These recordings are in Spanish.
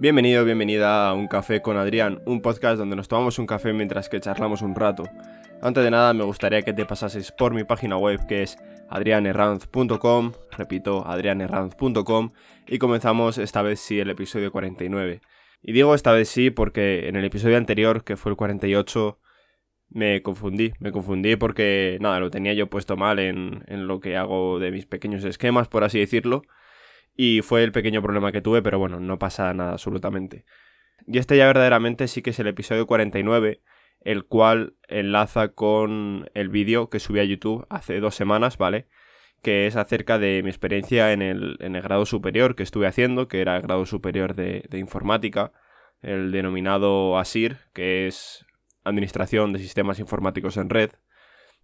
Bienvenido, bienvenida a Un Café con Adrián, un podcast donde nos tomamos un café mientras que charlamos un rato. Antes de nada, me gustaría que te pasases por mi página web que es adrianerranz.com, repito, adrianerranz.com, y comenzamos esta vez sí el episodio 49. Y digo esta vez sí porque en el episodio anterior, que fue el 48, me confundí, me confundí porque nada, lo tenía yo puesto mal en, en lo que hago de mis pequeños esquemas, por así decirlo, y fue el pequeño problema que tuve, pero bueno, no pasa nada absolutamente. Y este ya verdaderamente sí que es el episodio 49, el cual enlaza con el vídeo que subí a YouTube hace dos semanas, ¿vale? Que es acerca de mi experiencia en el, en el grado superior que estuve haciendo, que era el grado superior de, de informática, el denominado ASIR, que es Administración de Sistemas Informáticos en Red.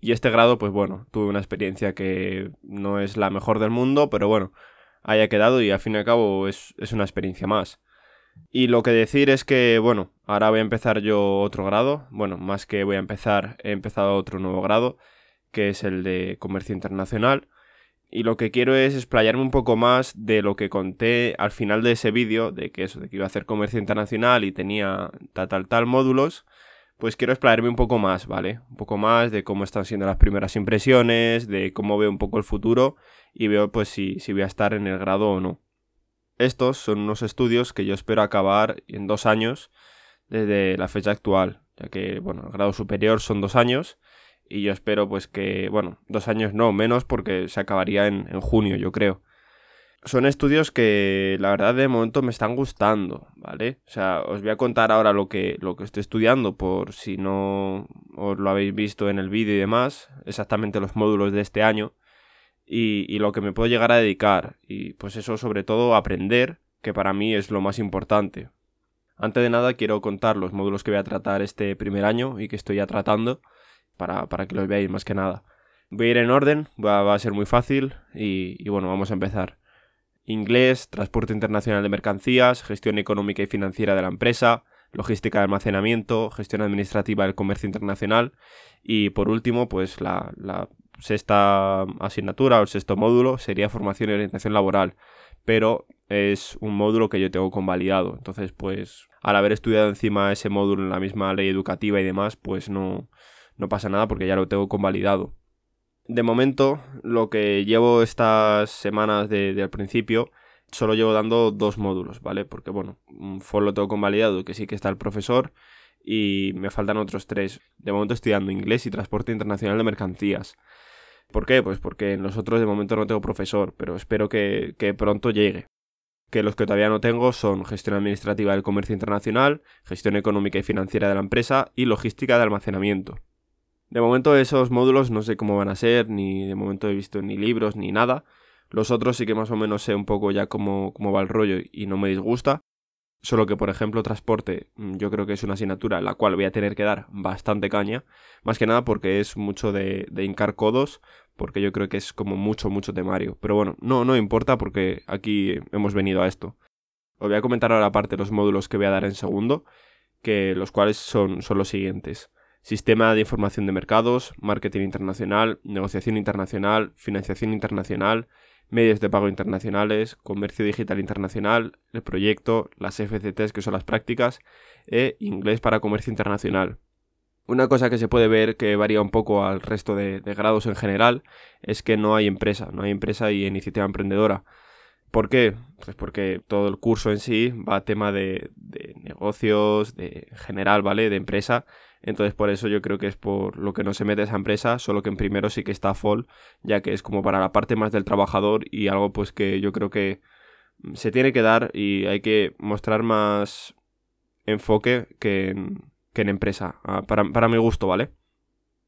Y este grado, pues bueno, tuve una experiencia que no es la mejor del mundo, pero bueno, haya quedado y al fin y al cabo es, es una experiencia más. Y lo que decir es que, bueno, ahora voy a empezar yo otro grado. Bueno, más que voy a empezar, he empezado otro nuevo grado, que es el de comercio internacional. Y lo que quiero es explayarme un poco más de lo que conté al final de ese vídeo, de que eso, de que iba a hacer comercio internacional y tenía tal, tal, tal módulos. Pues quiero explayarme un poco más, ¿vale? Un poco más de cómo están siendo las primeras impresiones, de cómo veo un poco el futuro y veo pues si, si voy a estar en el grado o no. Estos son unos estudios que yo espero acabar en dos años desde la fecha actual, ya que, bueno, el grado superior son dos años y yo espero pues que, bueno, dos años no, menos porque se acabaría en, en junio, yo creo. Son estudios que la verdad de momento me están gustando, ¿vale? O sea, os voy a contar ahora lo que, lo que estoy estudiando por si no os lo habéis visto en el vídeo y demás, exactamente los módulos de este año y, lo que me puedo llegar a dedicar. Y pues eso sobre todo aprender, que para mí es lo más importante. Antes de nada quiero contar los módulos que voy a tratar este primer año y que estoy ya tratando para, para que los veáis más que nada. Voy a ir en orden, va, a ser muy fácil y, y bueno, vamos a empezar. Inglés, transporte internacional de mercancías, gestión económica y financiera de la empresa, logística de almacenamiento, gestión administrativa del comercio internacional y por último, pues la, sexta asignatura o el sexto módulo sería formación y orientación laboral, pero es un módulo que yo tengo convalidado. Entonces, pues al haber estudiado encima ese módulo en la misma ley educativa y demás, pues no, no pasa nada porque ya lo tengo convalidado. De momento, lo que llevo estas semanas desde el principio, solo llevo dando dos módulos, ¿vale? Porque bueno, un FOR lo tengo convalidado, que sí que está el profesor, y me faltan otros tres. De momento estoy dando inglés y transporte internacional de mercancías. ¿Por qué? Pues porque en los otros de momento no tengo profesor, pero espero que, pronto llegue. Que los que todavía no tengo son gestión administrativa del comercio internacional, gestión económica y financiera de la empresa y logística de almacenamiento. De momento esos módulos no sé cómo van a ser, ni de momento he visto ni libros ni nada. Los otros sí que más o menos sé un poco ya cómo, cómo va el rollo y no me disgusta. Solo que, por ejemplo, transporte, mm, yo creo que es una asignatura en la cual voy a tener que dar bastante caña. Más que nada porque es mucho de, de hincar codos, porque yo creo que es como mucho, mucho temario. Pero bueno, no, no importa porque aquí hemos venido a esto. Os voy a comentar ahora aparte los módulos que voy a dar en segundo, que los cuales son, son los siguientes. Sistema de información de mercados, marketing internacional, negociación internacional, financiación internacional, medios de pago internacionales, comercio digital internacional, el proyecto, las FCTs que son las prácticas, e inglés para comercio internacional. Una cosa que se puede ver que varía un poco al resto de, grados en general es que no hay empresa, no hay empresa y iniciativa emprendedora. ¿Por qué? Pues porque todo el curso en sí va a tema de, negocios, de general, ¿vale? De empresa entonces por eso yo creo que es por lo que no se mete esa empresa, solo que en primero sí que está FOL, ya que es como para la parte más del trabajador y algo pues que yo creo que se tiene que dar y hay que mostrar más enfoque que en, que en empresa, para, para mi gusto, ¿vale?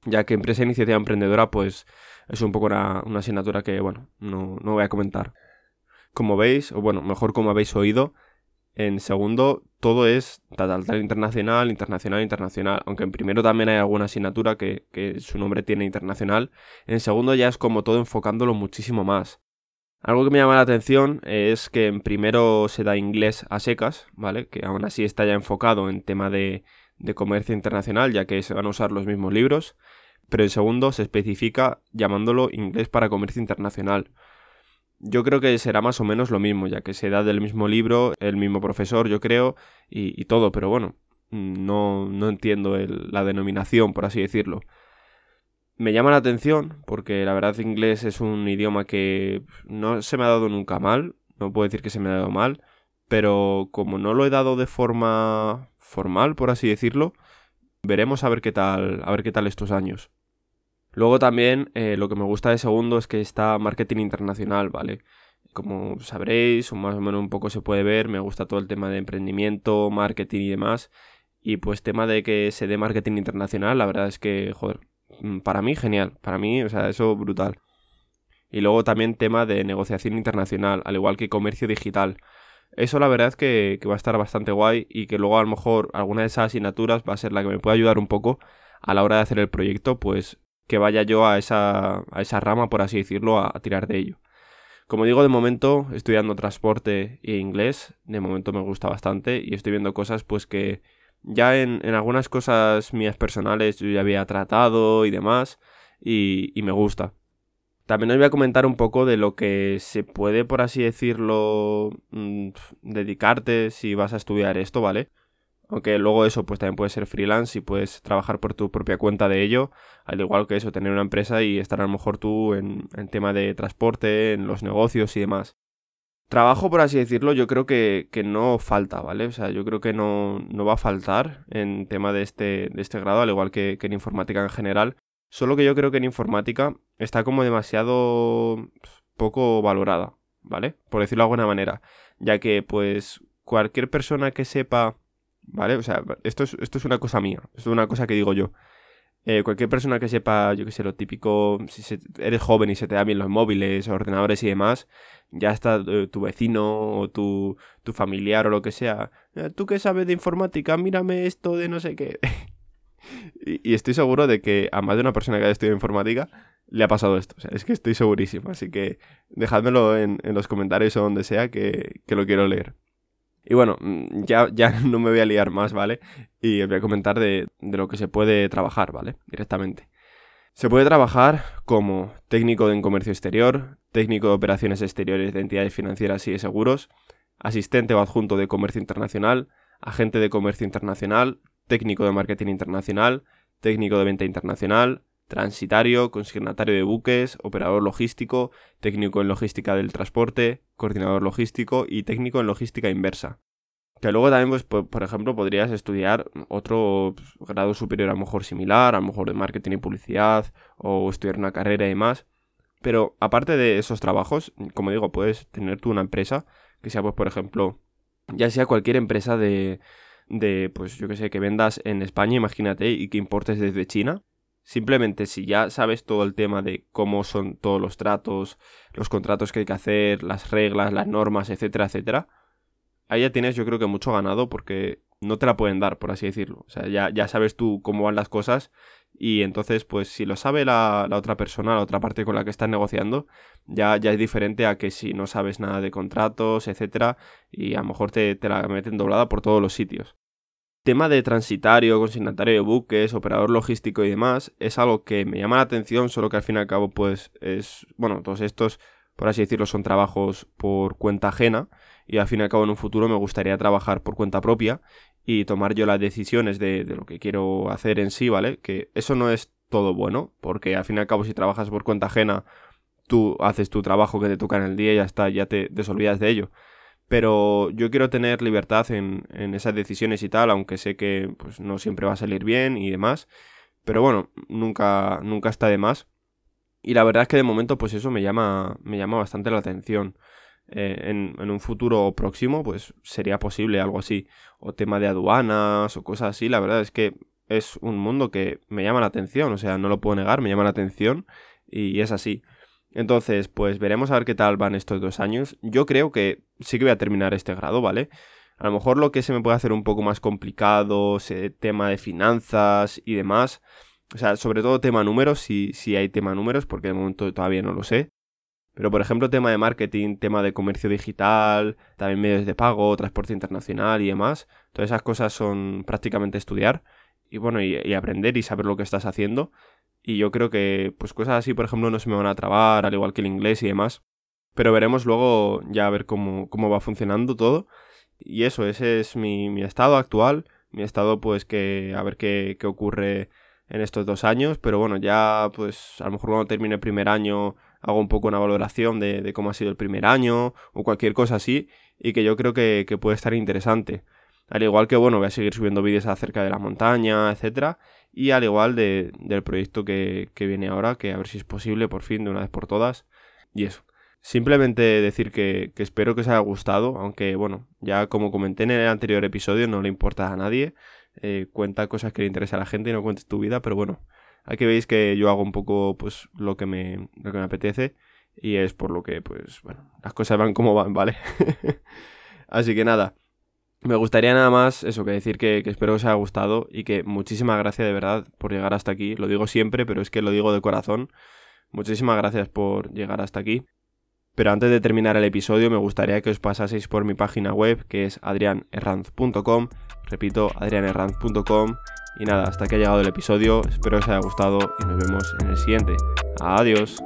Ya que empresa iniciativa emprendedora pues es un poco una, una asignatura que, bueno, no, no voy a comentar. Como veis, o bueno, mejor como habéis oído, en segundo, todo es tal, tal, internacional, internacional, internacional. Aunque en primero también hay alguna asignatura que, que su nombre tiene internacional. En segundo ya es como todo enfocándolo muchísimo más. Algo que me llama la atención es que en primero se da inglés a secas, ¿vale? Que aún así está ya enfocado en tema de, de comercio internacional, ya que se van a usar los mismos libros. Pero en segundo se especifica llamándolo inglés para comercio internacional. Yo creo que será más o menos lo mismo, ya que se da del mismo libro, el mismo profesor, yo creo, y, todo, pero bueno, no, no entiendo la denominación, por así decirlo. Me llama la atención, porque la verdad inglés es un idioma que no se me ha dado nunca mal, no puedo decir que se me ha dado mal, pero como no lo he dado de forma formal, por así decirlo, veremos a ver qué tal, a ver qué tal estos años. Luego también eh, lo que me gusta de segundo es que está marketing internacional, ¿vale? Como sabréis, o más o menos un poco se puede ver, me gusta todo el tema de emprendimiento, marketing y demás. Y pues tema de que se dé marketing internacional, la verdad es que, joder, mm, para mí genial, para mí, o sea, eso brutal. Y luego también tema de negociación internacional, al igual que comercio digital. Eso la verdad es que, que va a estar bastante guay y que luego a lo mejor alguna de esas asignaturas va a ser la que me pueda ayudar un poco a la hora de hacer el proyecto, pues que vaya yo a esa, a esa rama, por así decirlo, a, tirar de ello. Como digo, de momento estudiando transporte e inglés, de momento me gusta bastante y estoy viendo cosas pues que ya en, en algunas cosas mías personales yo ya había tratado y demás y, y me gusta. También os voy a comentar un poco de lo que se puede, por así decirlo, mm, dedicarte si vas a estudiar esto, ¿vale? Aunque luego eso pues también puede ser freelance y puedes trabajar por tu propia cuenta de ello, al igual que eso, tener una empresa y estar a lo mejor tú en, en tema de transporte, en los negocios y demás. Trabajo, por así decirlo, yo creo que, que, no falta, ¿vale? O sea, yo creo que no, no va a faltar en tema de este, de este grado, al igual que en informática en general. Solo que yo creo que en informática está como demasiado poco valorada, ¿vale? Por decirlo de alguna manera. Ya que, pues, cualquier persona que sepa ¿vale? O sea, esto es, esto es una cosa mía, esto es una cosa que digo yo. Eh, cualquier persona que sepa, yo que sé, lo típico, si eres joven y se te dan bien los móviles, ordenadores y demás, ya está eh, tu vecino o tu, tu, familiar o lo que sea. Eh, ¿Tú qué sabes de informática? Mírame esto de no sé qué. y, estoy seguro de que a más de una persona que haya estudiado informática le ha pasado esto. Es que estoy segurísimo. Así que dejádmelo en, en los comentarios o donde sea que, que lo quiero leer. Y bueno, mm, ya, ya no me voy a liar más, ¿vale? Y voy a comentar de, lo que se puede trabajar, ¿vale? Directamente. Se puede trabajar como técnico en comercio exterior, técnico de operaciones exteriores de entidades financieras y de seguros, asistente o adjunto de comercio internacional, agente de comercio internacional, técnico de marketing internacional, técnico de venta internacional, transitario, consignatario de buques, operador logístico, técnico en logística del transporte, coordinador logístico y técnico en logística inversa. Que luego también, pues, por, ejemplo, podrías estudiar otro pues, grado superior, a lo mejor similar, a lo mejor de marketing y publicidad, o estudiar una carrera y demás. Pero aparte de esos trabajos, como digo, puedes tener tú una empresa que sea, pues, por ejemplo, ya sea cualquier empresa de, de pues, yo que sé, que vendas en España, imagínate, y que importes desde China. Simplemente si ya sabes todo el tema de cómo son todos los tratos, los contratos que hay que hacer, las reglas, las normas, etcétera, etcétera, ahí ya tienes yo creo que mucho ganado porque no te la pueden dar, por así decirlo. O sea, ya, ya sabes tú cómo van las cosas y entonces pues si lo sabe la, la, otra persona, la otra parte con la que estás negociando, ya, ya es diferente a que si no sabes nada de contratos, etcétera, y a lo mejor te, te la meten doblada por todos los sitios tema de transitario, consignatario de buques, operador logístico y demás, es algo que me llama la atención, solo que al fin y al cabo, pues es, bueno, todos estos, por así decirlo, son trabajos por cuenta ajena y al fin y al cabo en un futuro me gustaría trabajar por cuenta propia y tomar yo las decisiones de, de lo que quiero hacer en sí, ¿vale? Que eso no es todo bueno, porque al fin y al cabo si trabajas por cuenta ajena, tú haces tu trabajo que te toca en el día y ya está, ya te desolvidas de ello pero yo quiero tener libertad en, en, esas decisiones y tal, aunque sé que pues, no siempre va a salir bien y demás. Pero bueno, nunca, nunca está de más. Y la verdad es que de momento, pues eso me llama, me llama bastante la atención. Eh, en, en, un futuro próximo, pues sería posible algo así. O tema de aduanas o cosas así. La verdad es que es un mundo que me llama la atención. O sea, no lo puedo negar, me llama la atención. Y es así. Entonces, pues veremos a ver qué tal van estos dos años. Yo creo que sí que voy a terminar este grado, ¿vale? A lo mejor lo que se me puede hacer un poco más complicado, tema de finanzas y demás. O sea, sobre todo tema números, si, si hay tema números, porque de momento todavía no lo sé. Pero por ejemplo, tema de marketing, tema de comercio digital, también medios de pago, transporte internacional y demás. Todas esas cosas son prácticamente estudiar y bueno, y aprender y saber lo que estás haciendo. Y yo creo que, pues cosas así, por ejemplo, no se me van a trabar, al igual que el inglés y demás. Pero veremos luego ya a ver cómo, cómo va funcionando todo. Y eso, ese es mi, mi estado actual. Mi estado, pues que a ver qué, qué ocurre en estos dos años. Pero bueno, ya pues a lo mejor cuando termine el primer año hago un poco una valoración de, de cómo ha sido el primer año o cualquier cosa así. Y que yo creo que, que puede estar interesante. Al igual que, bueno, voy a seguir subiendo vídeos acerca de la montaña, etcétera. Y al igual de, del proyecto que, que viene ahora, que a ver si es posible por fin, de una vez por todas. Y eso. Simplemente decir que, que, espero que os haya gustado, aunque bueno, ya como comenté en el anterior episodio, no le importa a nadie. Eh, cuenta cosas que le interesa a la gente y no cuentes tu vida, pero bueno, aquí veis que yo hago un poco pues lo que me, lo que me apetece y es por lo que pues bueno, las cosas van como van, ¿vale? Así que nada, me gustaría nada más eso que decir que, espero que os haya gustado y que muchísimas gracias de verdad por llegar hasta aquí. Lo digo siempre, pero es que lo digo de corazón. Muchísimas gracias por llegar hasta aquí. Pero antes de terminar el episodio me gustaría que os pasaseis por mi página web que es adrianerranz.com. Repito, adrianerranz.com. Y nada, hasta que ha llegado el episodio. Espero que os haya gustado y nos vemos en el siguiente. Adiós.